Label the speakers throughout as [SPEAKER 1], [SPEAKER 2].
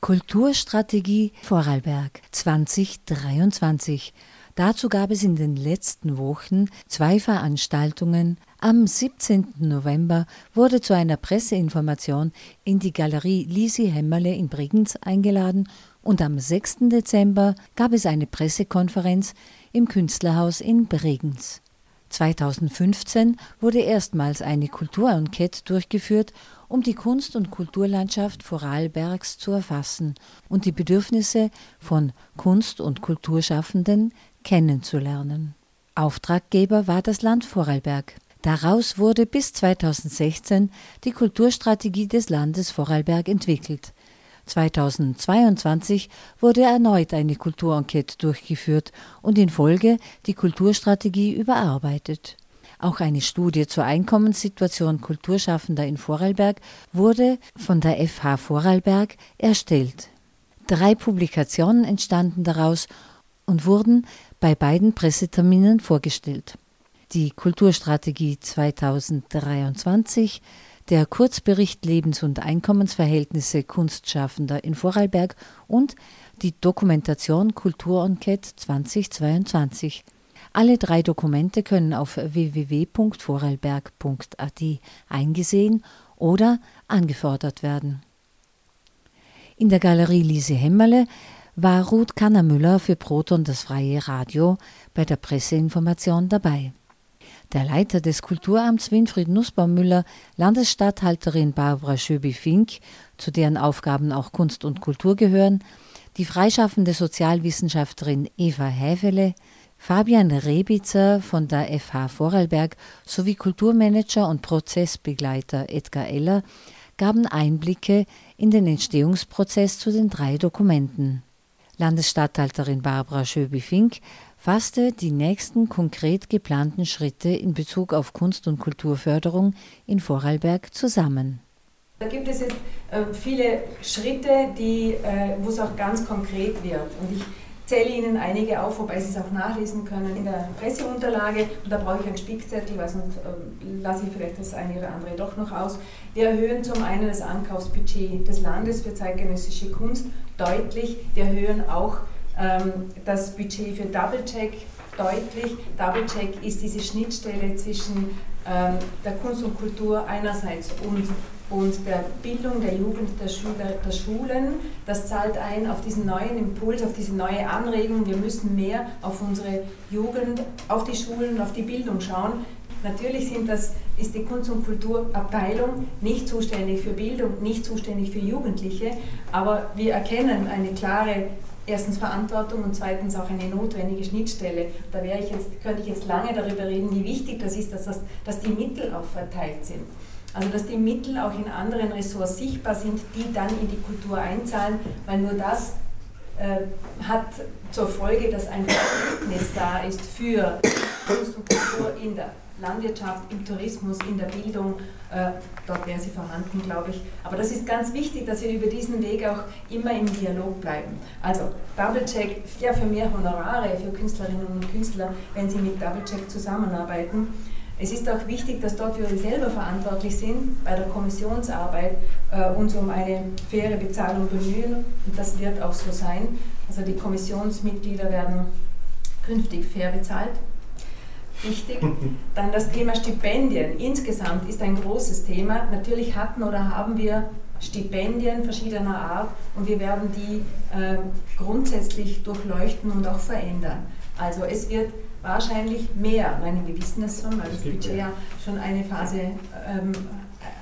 [SPEAKER 1] Kulturstrategie Vorarlberg 2023. Dazu gab es in den letzten Wochen zwei Veranstaltungen. Am 17. November wurde zu einer Presseinformation in die Galerie Lisi Hämmerle in Bregenz eingeladen und am 6. Dezember gab es eine Pressekonferenz im Künstlerhaus in Bregenz. 2015 wurde erstmals eine Kulturenquete durchgeführt, um die Kunst- und Kulturlandschaft Vorarlbergs zu erfassen und die Bedürfnisse von Kunst- und Kulturschaffenden kennenzulernen. Auftraggeber war das Land Vorarlberg. Daraus wurde bis 2016 die Kulturstrategie des Landes Vorarlberg entwickelt. 2022 wurde erneut eine Kulturenquete durchgeführt und in Folge die Kulturstrategie überarbeitet. Auch eine Studie zur Einkommenssituation Kulturschaffender in Vorarlberg wurde von der FH Vorarlberg erstellt. Drei Publikationen entstanden daraus und wurden bei beiden Presseterminen vorgestellt. Die Kulturstrategie 2023 der Kurzbericht Lebens- und Einkommensverhältnisse Kunstschaffender in Vorarlberg und die Dokumentation Kulturenquete 2022. Alle drei Dokumente können auf www.vorarlberg.at eingesehen oder angefordert werden. In der Galerie Lise Hämmerle war Ruth Kannermüller für Proton das freie Radio bei der Presseinformation dabei. Der Leiter des Kulturamts Winfried Nussbaumüller, Landesstatthalterin Barbara Schöbi-Fink, zu deren Aufgaben auch Kunst und Kultur gehören, die freischaffende Sozialwissenschaftlerin Eva Häfele, Fabian Rebitzer von der FH Vorarlberg sowie Kulturmanager und Prozessbegleiter Edgar Eller gaben Einblicke in den Entstehungsprozess zu den drei Dokumenten. Landesstatthalterin Barbara Schöbi-Fink fasste die nächsten konkret geplanten Schritte in Bezug auf Kunst- und Kulturförderung in Vorarlberg zusammen.
[SPEAKER 2] Da gibt es jetzt äh, viele Schritte, äh, wo es auch ganz konkret wird. Und ich zähle Ihnen einige auf, wobei Sie es auch nachlesen können in der Presseunterlage. Und da brauche ich einen Spickzettel, weil sonst äh, lasse ich vielleicht das eine oder andere doch noch aus. Wir erhöhen zum einen das Ankaufsbudget des Landes für zeitgenössische Kunst deutlich. Wir erhöhen auch ähm, das Budget für Double-Check deutlich. Double-Check ist diese Schnittstelle zwischen ähm, der Kunst und Kultur einerseits und, und der Bildung der Jugend, der, Schüler, der Schulen. Das zahlt ein auf diesen neuen Impuls, auf diese neue Anregung. Wir müssen mehr auf unsere Jugend, auf die Schulen, auf die Bildung schauen. Natürlich sind das, ist die Kunst- und Kulturabteilung nicht zuständig für Bildung, nicht zuständig für Jugendliche, aber wir erkennen eine klare erstens Verantwortung und zweitens auch eine notwendige Schnittstelle. Da wäre ich jetzt, könnte ich jetzt lange darüber reden, wie wichtig das ist, dass, das, dass die Mittel auch verteilt sind. Also dass die Mittel auch in anderen Ressorts sichtbar sind, die dann in die Kultur einzahlen, weil nur das äh, hat zur Folge, dass ein Verhältnis da ist für Kunst und Kultur in der Landwirtschaft, im Tourismus, in der Bildung, äh, dort wäre sie vorhanden, glaube ich. Aber das ist ganz wichtig, dass wir über diesen Weg auch immer im Dialog bleiben. Also Doublecheck, ja für mehr Honorare für Künstlerinnen und Künstler, wenn sie mit Doublecheck zusammenarbeiten. Es ist auch wichtig, dass dort wir selber verantwortlich sind, bei der Kommissionsarbeit äh, uns um eine faire Bezahlung bemühen. Und das wird auch so sein. Also die Kommissionsmitglieder werden künftig fair bezahlt wichtig. Dann das Thema Stipendien. Insgesamt ist ein großes Thema. Natürlich hatten oder haben wir Stipendien verschiedener Art und wir werden die äh, grundsätzlich durchleuchten und auch verändern. Also es wird wahrscheinlich mehr, meine, wir wissen es schon, weil das Budget ja schon eine Phase ähm,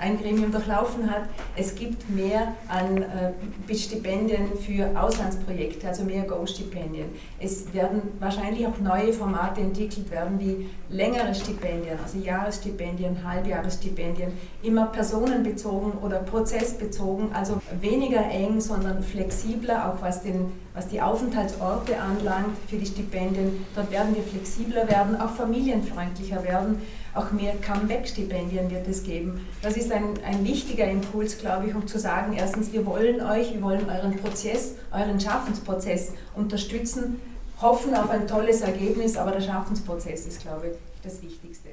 [SPEAKER 2] ein Gremium durchlaufen hat. Es gibt mehr an äh, Stipendien für Auslandsprojekte, also mehr Go-Stipendien. Es werden wahrscheinlich auch neue Formate entwickelt werden, wie längere Stipendien, also Jahresstipendien, Halbjahresstipendien, immer personenbezogen oder prozessbezogen, also weniger eng, sondern flexibler, auch was, den, was die Aufenthaltsorte anlangt für die Stipendien. Dort werden wir flexibler werden, auch familienfreundlicher werden auch mehr Comeback-Stipendien wird es geben. Das ist ein, ein wichtiger Impuls, glaube ich, um zu sagen, erstens, wir wollen euch, wir wollen euren Prozess, euren Schaffensprozess unterstützen, hoffen auf ein tolles Ergebnis, aber der Schaffensprozess ist, glaube ich, das Wichtigste.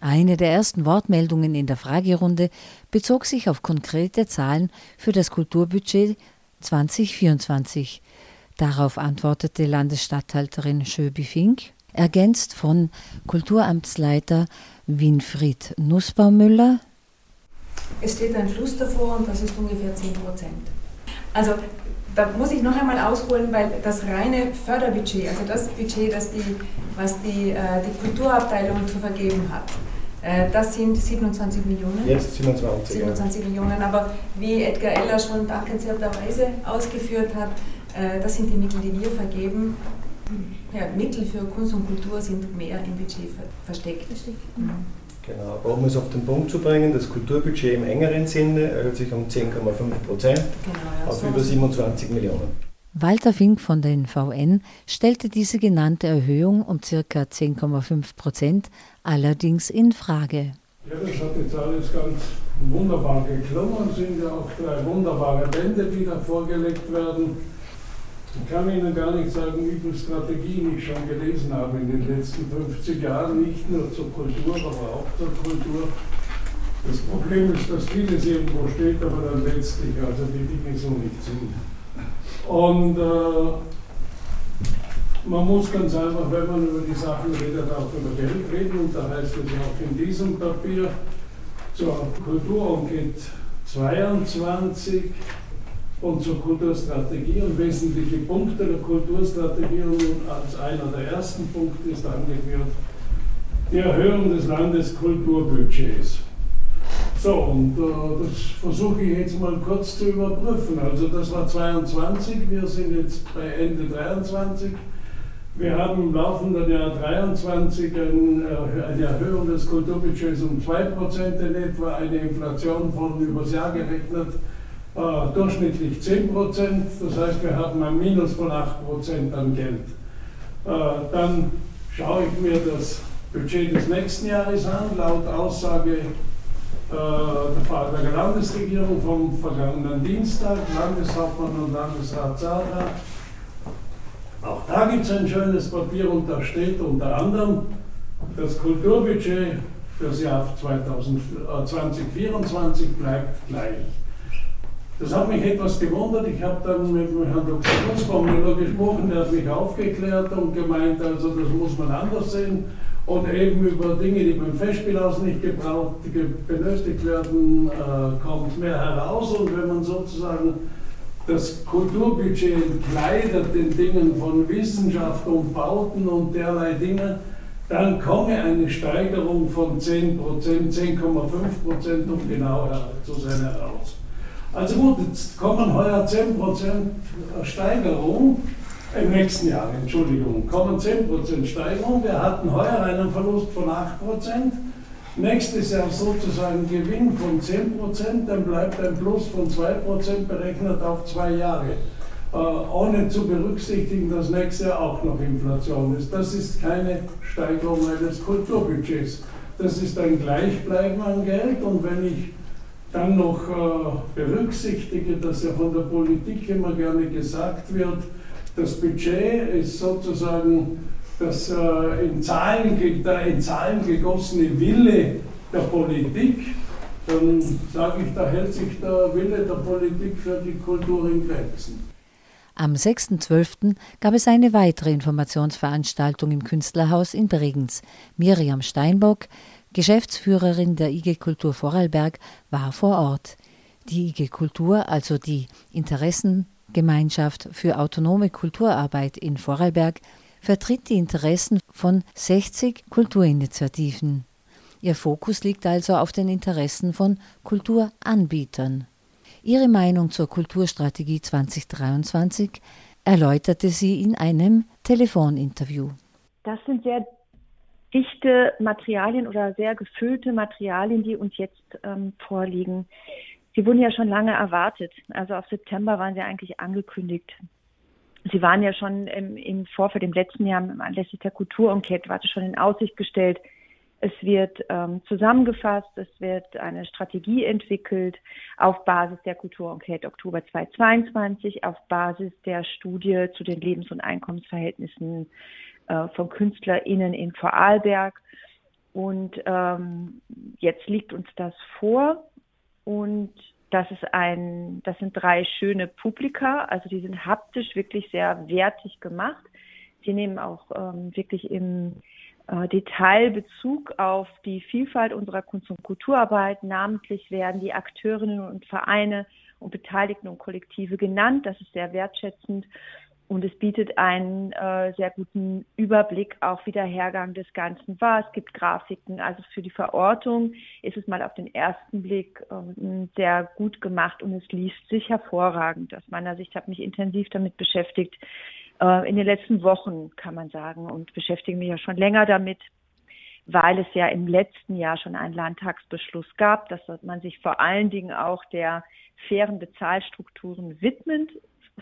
[SPEAKER 1] Eine der ersten Wortmeldungen in der Fragerunde bezog sich auf konkrete Zahlen für das Kulturbudget 2024. Darauf antwortete Landesstatthalterin Schöbi-Fink, ergänzt von Kulturamtsleiter Winfried Nussbaumüller.
[SPEAKER 2] Es steht ein Fluss davor und das ist ungefähr 10 Prozent. Also da muss ich noch einmal ausholen, weil das reine Förderbudget, also das Budget, das die, was die, äh, die Kulturabteilung zu vergeben hat, äh, das sind 27 Millionen.
[SPEAKER 3] Jetzt 27.
[SPEAKER 2] 27 ja. Millionen, aber wie Edgar Eller schon dankenswerterweise ausgeführt hat, äh, das sind die Mittel, die wir vergeben. Ja, Mittel für Kunst und Kultur sind mehr im Budget versteckt. Mhm.
[SPEAKER 3] Genau, aber um es auf den Punkt zu bringen, das Kulturbudget im engeren Sinne erhöht sich um 10,5 Prozent genau, ja, auf so über 27 Millionen.
[SPEAKER 1] Walter Fink von den VN stellte diese genannte Erhöhung um ca. 10,5 Prozent allerdings in Frage.
[SPEAKER 4] Ja, das hat jetzt alles ganz wunderbar geklungen, sind ja auch drei wunderbare Bände, die da vorgelegt werden. Ich kann Ihnen gar nicht sagen, wie viele Strategien ich schon gelesen habe in den letzten 50 Jahren, nicht nur zur Kultur, aber auch zur Kultur. Das Problem ist, dass vieles irgendwo steht, aber dann letztlich also die Dinge so nicht sind. Und äh, man muss ganz einfach, wenn man über die Sachen redet, auch über Geld reden. Und da heißt es auch in diesem Papier zur Kulturenquete 22, und zur Kulturstrategie und wesentliche Punkte der Kulturstrategie und als einer der ersten Punkte ist angeführt die Erhöhung des Landeskulturbudgets. So, und äh, das versuche ich jetzt mal kurz zu überprüfen. Also das war 22, wir sind jetzt bei Ende 23. Wir haben im laufenden Jahr 23 eine Erhöhung des Kulturbudgets um 2% in etwa, eine Inflation von übers Jahr gerechnet äh, durchschnittlich 10 Prozent. Das heißt, wir haben ein Minus von 8 Prozent an Geld. Äh, dann schaue ich mir das Budget des nächsten Jahres an, laut Aussage äh, der Landesregierung vom vergangenen Dienstag, Landeshauptmann und Landesrat Zara. Auch da gibt es ein schönes Papier und da steht unter anderem, das Kulturbudget für das Jahr 2024 bleibt gleich. Das hat mich etwas gewundert. Ich habe dann mit Herrn Dr. Nussbaumüller gesprochen, der hat mich aufgeklärt und gemeint, also das muss man anders sehen. Und eben über Dinge, die beim Festspielhaus nicht gebraucht, benötigt werden, äh, kommt mehr heraus. Und wenn man sozusagen das Kulturbudget entkleidet den Dingen von Wissenschaft und Bauten und derlei Dinge, dann komme eine Steigerung von 10%, 10,5% um genau zu sein heraus. Also gut, jetzt kommen heuer 10% Steigerung, im nächsten Jahr, Entschuldigung, kommen 10% Steigerung. Wir hatten heuer einen Verlust von 8%. Nächstes Jahr sozusagen Gewinn von 10%, dann bleibt ein Plus von 2% berechnet auf zwei Jahre. Äh, ohne zu berücksichtigen, dass nächstes Jahr auch noch Inflation ist. Das ist keine Steigerung eines Kulturbudgets. Das ist ein Gleichbleiben an Geld und wenn ich dann noch äh, berücksichtige, dass ja von der Politik immer gerne gesagt wird, das Budget ist sozusagen das äh, in, Zahlen, der in Zahlen gegossene Wille der Politik, dann sage ich, da hält sich der Wille der Politik für die Kultur in Grenzen.
[SPEAKER 1] Am 6.12. gab es eine weitere Informationsveranstaltung im Künstlerhaus in Bregenz. Miriam Steinbock, Geschäftsführerin der IG Kultur Vorarlberg, war vor Ort. Die IG Kultur, also die Interessengemeinschaft für autonome Kulturarbeit in Vorarlberg, vertritt die Interessen von 60 Kulturinitiativen. Ihr Fokus liegt also auf den Interessen von Kulturanbietern. Ihre Meinung zur Kulturstrategie 2023 erläuterte sie in einem Telefoninterview.
[SPEAKER 5] Das sind sehr dichte Materialien oder sehr gefüllte Materialien, die uns jetzt ähm, vorliegen. Sie wurden ja schon lange erwartet. Also auf September waren sie eigentlich angekündigt. Sie waren ja schon im, im Vorfeld im letzten Jahr anlässlich der Kulturenquete, war schon in Aussicht gestellt. Es wird ähm, zusammengefasst, es wird eine Strategie entwickelt auf Basis der Kulturenquete Oktober 2022, auf Basis der Studie zu den Lebens- und Einkommensverhältnissen äh, von KünstlerInnen in Vorarlberg. Und ähm, jetzt liegt uns das vor und das ist ein, das sind drei schöne Publika, also die sind haptisch wirklich sehr wertig gemacht. Sie nehmen auch ähm, wirklich im äh, Detail Bezug auf die Vielfalt unserer Kunst- und Kulturarbeit. Namentlich werden die Akteurinnen und Vereine und Beteiligten und Kollektive genannt. Das ist sehr wertschätzend. Und es bietet einen äh, sehr guten Überblick, auch wie der Hergang des Ganzen war. Es gibt Grafiken. Also für die Verortung ist es mal auf den ersten Blick äh, sehr gut gemacht und es liest sich hervorragend. Aus meiner Sicht habe mich intensiv damit beschäftigt. Äh, in den letzten Wochen, kann man sagen, und beschäftige mich ja schon länger damit, weil es ja im letzten Jahr schon einen Landtagsbeschluss gab, dass man sich vor allen Dingen auch der fairen Bezahlstrukturen widmet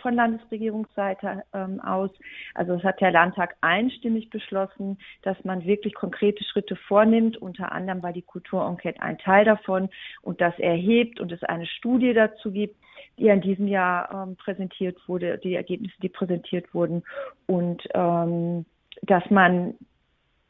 [SPEAKER 5] von Landesregierungsseite ähm, aus. Also es hat der Landtag einstimmig beschlossen, dass man wirklich konkrete Schritte vornimmt. Unter anderem war die Kulturenquete ein Teil davon und das erhebt und es eine Studie dazu gibt, die in diesem Jahr ähm, präsentiert wurde, die Ergebnisse, die präsentiert wurden und ähm, dass man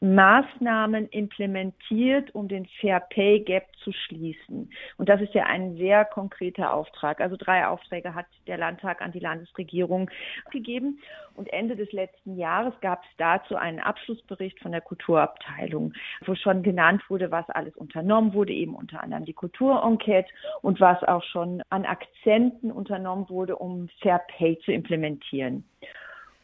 [SPEAKER 5] Maßnahmen implementiert, um den Fair Pay Gap zu schließen. Und das ist ja ein sehr konkreter Auftrag. Also drei Aufträge hat der Landtag an die Landesregierung gegeben. Und Ende des letzten Jahres gab es dazu einen Abschlussbericht von der Kulturabteilung, wo schon genannt wurde, was alles unternommen wurde, eben unter anderem die Kulturenquete und was auch schon an Akzenten unternommen wurde, um Fair Pay zu implementieren.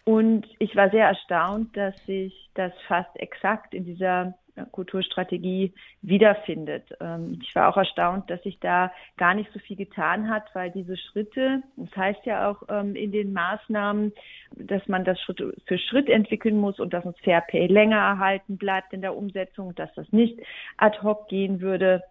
[SPEAKER 5] Und ich war sehr erstaunt, dass sich das fast exakt in dieser Kulturstrategie wiederfindet. Ähm, ich war auch erstaunt, dass sich da gar nicht so viel getan hat, weil diese Schritte, das heißt ja auch ähm, in den Maßnahmen, dass man das Schritt für Schritt entwickeln muss und dass uns Fair Pay länger erhalten bleibt in der Umsetzung, dass das nicht ad hoc gehen würde.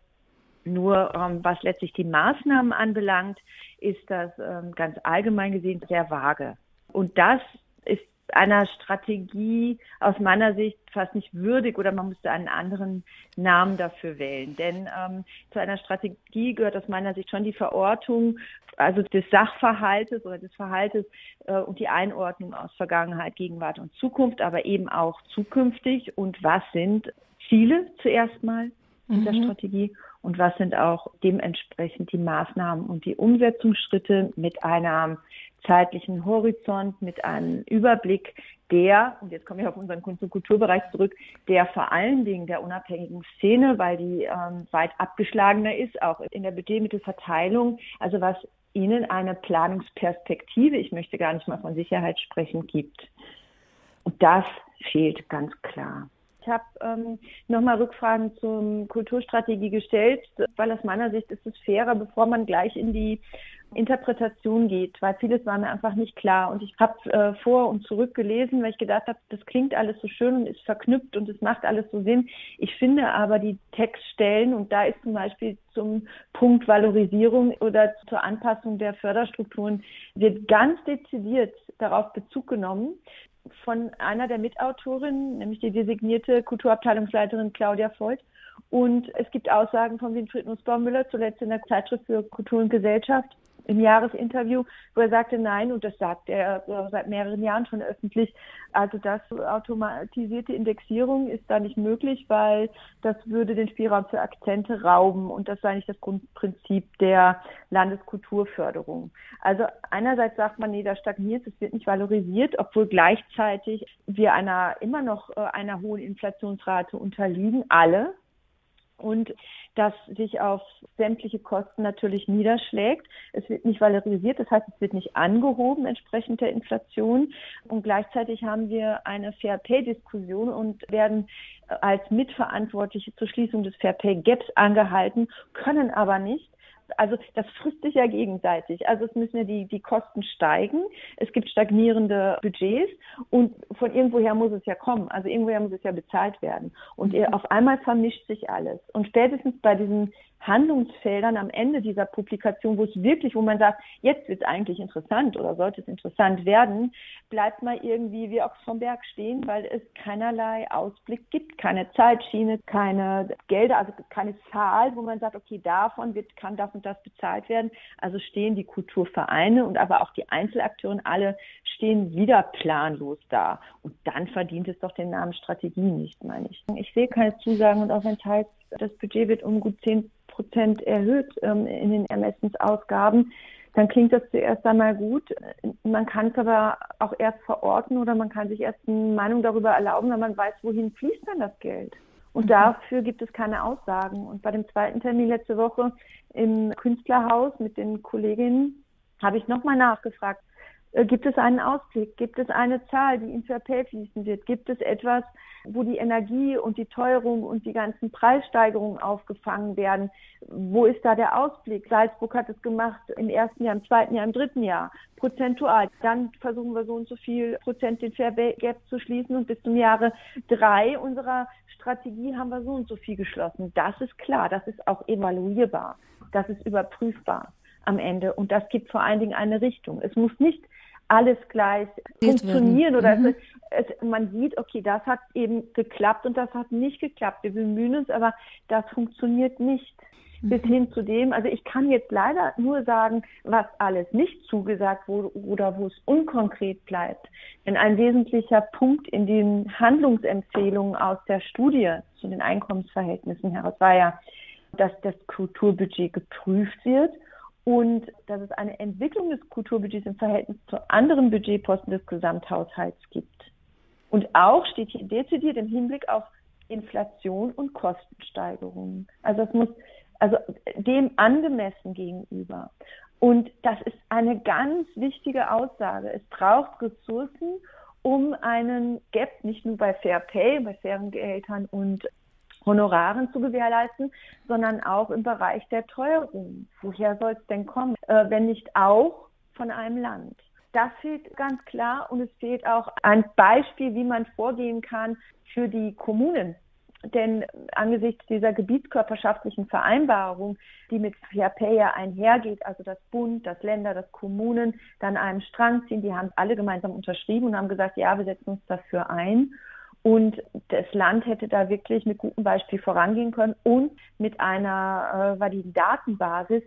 [SPEAKER 5] Nur ähm, was letztlich die Maßnahmen anbelangt, ist das ganz allgemein gesehen sehr vage. Und das ist einer Strategie aus meiner Sicht fast nicht würdig oder man müsste einen anderen Namen dafür wählen. Denn ähm, zu einer Strategie gehört aus meiner Sicht schon die Verortung, also des Sachverhaltes oder des Verhaltes äh, und die Einordnung aus Vergangenheit, Gegenwart und Zukunft, aber eben auch zukünftig und was sind Ziele zuerst mal dieser mhm. Strategie und was sind auch dementsprechend die Maßnahmen und die Umsetzungsschritte mit einer zeitlichen Horizont, mit einem Überblick, der, und jetzt komme ich auf unseren Kunst- und Kulturbereich zurück, der vor allen Dingen der unabhängigen Szene, weil die ähm, weit abgeschlagener ist, auch in der Budgetmittelverteilung, also was ihnen eine Planungsperspektive, ich möchte gar nicht mal von Sicherheit sprechen, gibt. Und das fehlt ganz klar. Ich habe ähm, nochmal Rückfragen zur Kulturstrategie gestellt, weil aus meiner Sicht ist es fairer, bevor man gleich in die Interpretation geht, weil vieles war mir einfach nicht klar. Und ich habe äh, vor und zurück gelesen, weil ich gedacht habe, das klingt alles so schön und ist verknüpft und es macht alles so Sinn. Ich finde aber die Textstellen, und da ist zum Beispiel zum Punkt Valorisierung oder zur Anpassung der Förderstrukturen, wird ganz dezidiert darauf Bezug genommen von einer der Mitautorinnen, nämlich die designierte Kulturabteilungsleiterin Claudia Voigt. Und es gibt Aussagen von Winfried Nussbaumüller, zuletzt in der Zeitschrift für Kultur und Gesellschaft, im Jahresinterview, wo er sagte, nein, und das sagt er seit mehreren Jahren schon öffentlich, also das automatisierte Indexierung ist da nicht möglich, weil das würde den Spielraum für Akzente rauben. Und das sei nicht das Grundprinzip der Landeskulturförderung. Also einerseits sagt man, nee, da stagniert, es wird nicht valorisiert, obwohl gleichzeitig wir einer immer noch äh, einer hohen Inflationsrate unterliegen, alle und das sich auf sämtliche Kosten natürlich niederschlägt. Es wird nicht valorisiert, das heißt, es wird nicht angehoben entsprechend der Inflation. Und gleichzeitig haben wir eine Fair Pay-Diskussion und werden als Mitverantwortliche zur Schließung des Fair Pay Gaps angehalten, können aber nicht also das frisst sich ja gegenseitig. Also es müssen ja die, die Kosten steigen. Es gibt stagnierende Budgets und von irgendwoher muss es ja kommen. Also irgendwoher muss es ja bezahlt werden. Und mhm. auf einmal vermischt sich alles. Und spätestens bei diesen Handlungsfeldern am Ende dieser Publikation, wo es wirklich, wo man sagt, jetzt wird es eigentlich interessant oder sollte es interessant werden, bleibt mal irgendwie wie Ochs vom Berg stehen, weil es keinerlei Ausblick gibt, keine Zeitschiene, keine Gelder, also keine Zahl, wo man sagt, okay, davon wird, kann das und das bezahlt werden. Also stehen die Kulturvereine und aber auch die Einzelakteure alle stehen wieder planlos da. Und dann verdient es doch den Namen Strategie nicht, meine ich. Ich sehe keine Zusagen und auch wenn teils das Budget wird um gut 10 Prozent erhöht ähm, in den Ermessensausgaben, dann klingt das zuerst einmal gut. Man kann es aber auch erst verorten oder man kann sich erst eine Meinung darüber erlauben, wenn man weiß, wohin fließt dann das Geld. Und mhm. dafür gibt es keine Aussagen. Und bei dem zweiten Termin letzte Woche im Künstlerhaus mit den Kolleginnen habe ich nochmal nachgefragt, gibt es einen Ausblick? Gibt es eine Zahl, die in Fairpay fließen wird? Gibt es etwas, wo die Energie und die Teuerung und die ganzen Preissteigerungen aufgefangen werden? Wo ist da der Ausblick? Salzburg hat es gemacht im ersten Jahr, im zweiten Jahr, im dritten Jahr, prozentual. Dann versuchen wir so und so viel Prozent den Fair Gap zu schließen und bis zum Jahre drei unserer Strategie haben wir so und so viel geschlossen. Das ist klar, das ist auch evaluierbar, das ist überprüfbar am Ende und das gibt vor allen Dingen eine Richtung. Es muss nicht alles gleich funktionieren oder mhm. es, es, man sieht, okay, das hat eben geklappt und das hat nicht geklappt. Wir bemühen uns, aber das funktioniert nicht. Mhm. Bis hin zu dem, also ich kann jetzt leider nur sagen, was alles nicht zugesagt wurde oder wo es unkonkret bleibt. Denn ein wesentlicher Punkt in den Handlungsempfehlungen aus der Studie zu den Einkommensverhältnissen heraus war ja, dass das Kulturbudget geprüft wird und dass es eine Entwicklung des Kulturbudgets im Verhältnis zu anderen Budgetposten des Gesamthaushalts gibt. Und auch steht hier dezidiert im Hinblick auf Inflation und Kostensteigerungen. Also es muss also dem angemessen gegenüber. Und das ist eine ganz wichtige Aussage. Es braucht Ressourcen, um einen Gap nicht nur bei Fair Pay, bei fairen Gehältern und Honoraren zu gewährleisten, sondern auch im Bereich der Teuerung. Woher soll es denn kommen, äh, wenn nicht auch von einem Land? Das fehlt ganz klar und es fehlt auch ein Beispiel, wie man vorgehen kann für die Kommunen. Denn angesichts dieser gebietskörperschaftlichen Vereinbarung, die mit Fair ja einhergeht, also das Bund, das Länder, das Kommunen dann einem Strang ziehen, die haben alle gemeinsam unterschrieben und haben gesagt, ja, wir setzen uns dafür ein. Und das Land hätte da wirklich mit gutem Beispiel vorangehen können und mit einer äh, validen Datenbasis,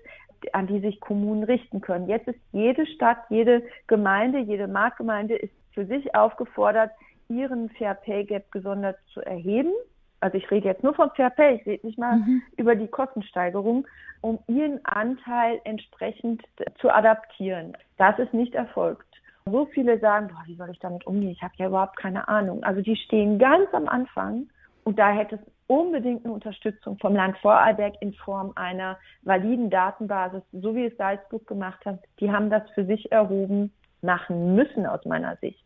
[SPEAKER 5] an die sich Kommunen richten können. Jetzt ist jede Stadt, jede Gemeinde, jede Marktgemeinde ist für sich aufgefordert, ihren Fair Pay Gap gesondert zu erheben. Also ich rede jetzt nur von Fair Pay, ich rede nicht mal mhm. über die Kostensteigerung, um ihren Anteil entsprechend zu adaptieren. Das ist nicht erfolgt. So viele sagen, boah, wie soll ich damit umgehen? Ich habe ja überhaupt keine Ahnung. Also die stehen ganz am Anfang und da hätte es unbedingt eine Unterstützung vom Land Vorarlberg in Form einer validen Datenbasis, so wie es Salzburg gemacht hat. Die haben das für sich erhoben, machen müssen aus meiner Sicht.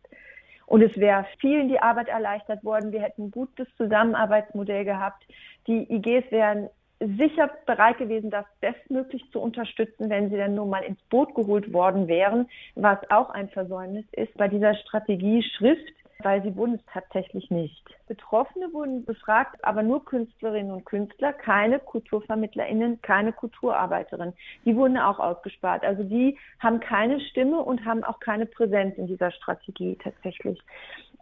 [SPEAKER 5] Und es wäre vielen die Arbeit erleichtert worden. Wir hätten ein gutes Zusammenarbeitsmodell gehabt. Die IGs wären sicher bereit gewesen, das bestmöglich zu unterstützen, wenn sie dann nur mal ins Boot geholt worden wären, was auch ein Versäumnis ist bei dieser Strategie Schrift, weil sie wurden es tatsächlich nicht. Betroffene wurden befragt, aber nur Künstlerinnen und Künstler, keine KulturvermittlerInnen, keine Kulturarbeiterinnen. Die wurden auch ausgespart. Also die haben keine Stimme und haben auch keine Präsenz in dieser Strategie tatsächlich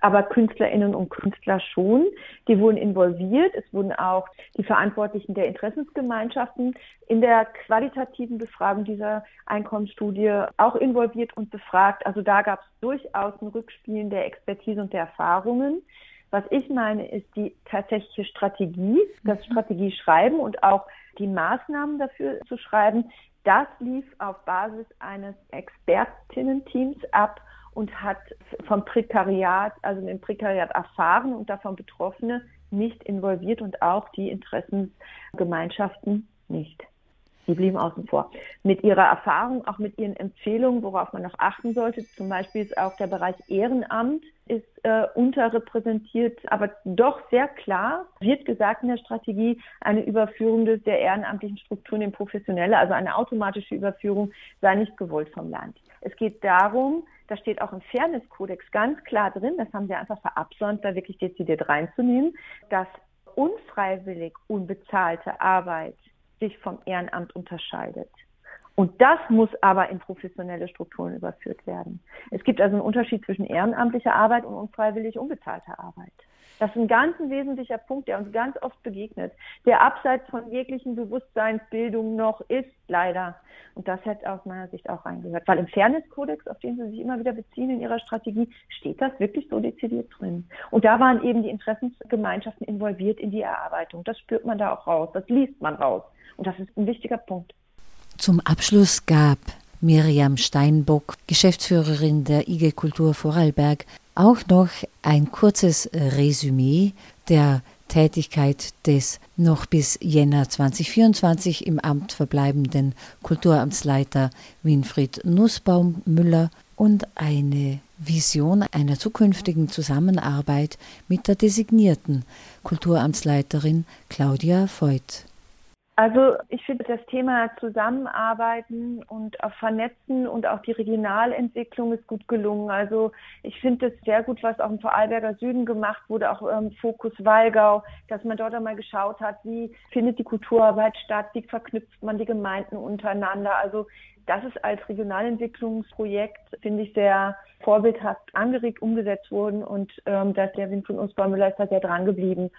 [SPEAKER 5] aber Künstlerinnen und Künstler schon. Die wurden involviert. Es wurden auch die Verantwortlichen der Interessensgemeinschaften in der qualitativen Befragung dieser Einkommensstudie auch involviert und befragt. Also da gab es durchaus ein Rückspielen der Expertise und der Erfahrungen. Was ich meine, ist die tatsächliche Strategie, das mhm. Strategieschreiben und auch die Maßnahmen dafür zu schreiben. Das lief auf Basis eines Expertinnen-Teams ab und hat vom Prekariat, also im Prekariat erfahren und davon Betroffene nicht involviert und auch die Interessensgemeinschaften nicht. Die blieben außen vor. Mit ihrer Erfahrung, auch mit ihren Empfehlungen, worauf man noch achten sollte, zum Beispiel ist auch der Bereich Ehrenamt ist äh, unterrepräsentiert, aber doch sehr klar wird gesagt in der Strategie, eine Überführung des, der ehrenamtlichen Strukturen in professionelle, also eine automatische Überführung sei nicht gewollt vom Land. Es geht darum, da steht auch im Fairness-Kodex ganz klar drin, das haben wir einfach verabsäumt, da wirklich dezidiert reinzunehmen, dass unfreiwillig unbezahlte Arbeit sich vom Ehrenamt unterscheidet. Und das muss aber in professionelle Strukturen überführt werden. Es gibt also einen Unterschied zwischen ehrenamtlicher Arbeit und unfreiwillig unbezahlter Arbeit. Das ist ein ganz wesentlicher Punkt, der uns ganz oft begegnet, der abseits von jeglichen Bewusstseinsbildungen noch ist, leider. Und das hätte aus meiner Sicht auch reingehört. Weil im Fairness-Kodex, auf den Sie sich immer wieder beziehen in Ihrer Strategie, steht das wirklich so dezidiert drin. Und da waren eben die Interessensgemeinschaften involviert in die Erarbeitung. Das spürt man da auch raus, das liest man raus. Und das ist ein wichtiger Punkt.
[SPEAKER 1] Zum Abschluss gab Miriam Steinbock, Geschäftsführerin der IG Kultur Vorarlberg, auch noch ein kurzes Resümee der Tätigkeit des noch bis Jänner 2024 im Amt verbleibenden Kulturamtsleiter Winfried Nussbaum-Müller und eine Vision einer zukünftigen Zusammenarbeit mit der designierten Kulturamtsleiterin Claudia Voigt.
[SPEAKER 5] Also ich finde das Thema Zusammenarbeiten und auch Vernetzen und auch die Regionalentwicklung ist gut gelungen. Also ich finde es sehr gut, was auch im Vorarlberger Süden gemacht wurde, auch ähm, Fokus Walgau, dass man dort einmal geschaut hat, wie findet die Kulturarbeit statt, wie verknüpft man die Gemeinden untereinander. Also das ist als Regionalentwicklungsprojekt, finde ich, sehr vorbildhaft angeregt umgesetzt worden und ähm, dass der Winfried Usbaumüller ist da sehr dran geblieben.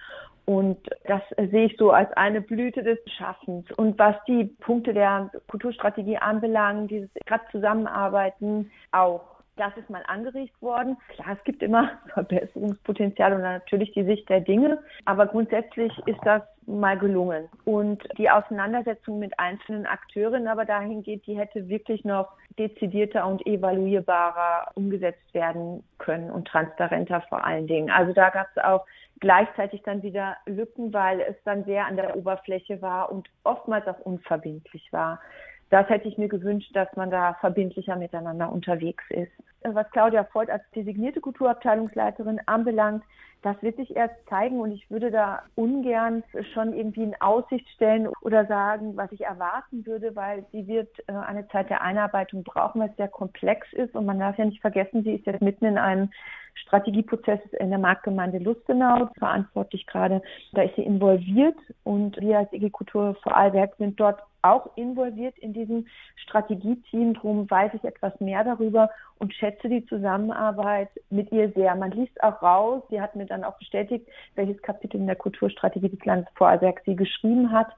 [SPEAKER 5] Und das sehe ich so als eine Blüte des Schaffens. Und was die Punkte der Kulturstrategie anbelangt, dieses gerade Zusammenarbeiten auch. Das ist mal angeregt worden. Klar, es gibt immer Verbesserungspotenzial und natürlich die Sicht der Dinge. Aber grundsätzlich ist das mal gelungen. Und die Auseinandersetzung mit einzelnen Akteuren aber dahin geht, die hätte wirklich noch dezidierter und evaluierbarer umgesetzt werden können und transparenter vor allen Dingen. Also da gab es auch gleichzeitig dann wieder Lücken, weil es dann sehr an der Oberfläche war und oftmals auch unverbindlich war. Das hätte ich mir gewünscht, dass man da verbindlicher miteinander unterwegs ist. Was Claudia Voigt als designierte Kulturabteilungsleiterin anbelangt, das wird sich erst zeigen und ich würde da ungern schon irgendwie in Aussicht stellen oder sagen, was ich erwarten würde, weil sie wird äh, eine Zeit der Einarbeitung brauchen, weil es sehr komplex ist und man darf ja nicht vergessen, sie ist jetzt mitten in einem Strategieprozess in der Marktgemeinde Lustenau verantwortlich gerade. Da ist sie involviert und wir als IG Kultur Vorarlberg sind dort auch involviert in diesem Strategieteam. Darum weiß ich etwas mehr darüber und schätze die Zusammenarbeit mit ihr sehr. Man liest auch raus, sie hat mir dann auch bestätigt, welches Kapitel in der Kulturstrategie des Landes Vorarlberg sie geschrieben hat.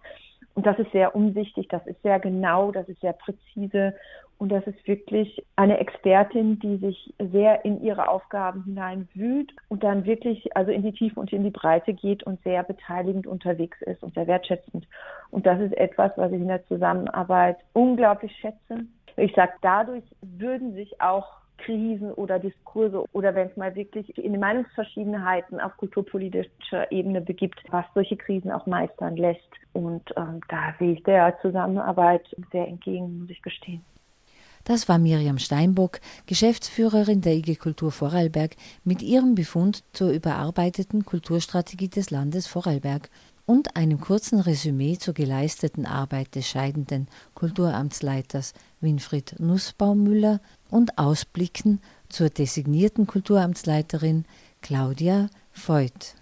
[SPEAKER 5] Und das ist sehr umsichtig, das ist sehr genau, das ist sehr präzise und das ist wirklich eine Expertin, die sich sehr in ihre Aufgaben hineinwühlt und dann wirklich also in die Tiefe und in die Breite geht und sehr beteiligend unterwegs ist und sehr wertschätzend. Und das ist etwas, was ich in der Zusammenarbeit unglaublich schätze. Ich sage, dadurch würden sich auch Krisen oder Diskurse oder wenn es mal wirklich in Meinungsverschiedenheiten auf kulturpolitischer Ebene begibt, was solche Krisen auch meistern lässt. Und ähm, da sehe ich der Zusammenarbeit sehr entgegen, muss ich gestehen.
[SPEAKER 1] Das war Miriam Steinbock, Geschäftsführerin der IG Kultur Vorarlberg, mit ihrem Befund zur überarbeiteten Kulturstrategie des Landes Vorarlberg und einem kurzen Resümee zur geleisteten Arbeit des scheidenden Kulturamtsleiters Winfried Nussbaumüller und Ausblicken zur designierten Kulturamtsleiterin Claudia Voigt.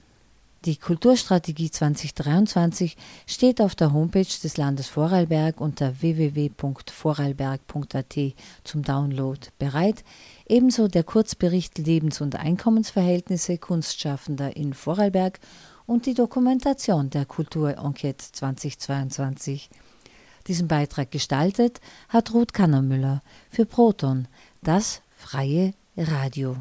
[SPEAKER 1] Die Kulturstrategie 2023 steht auf der Homepage des Landes Vorarlberg unter www.vorarlberg.at zum Download bereit, ebenso der Kurzbericht Lebens- und Einkommensverhältnisse Kunstschaffender in Vorarlberg und die Dokumentation der Kulturenquete 2022. Diesen Beitrag gestaltet hat Ruth Kannermüller für Proton, das freie Radio.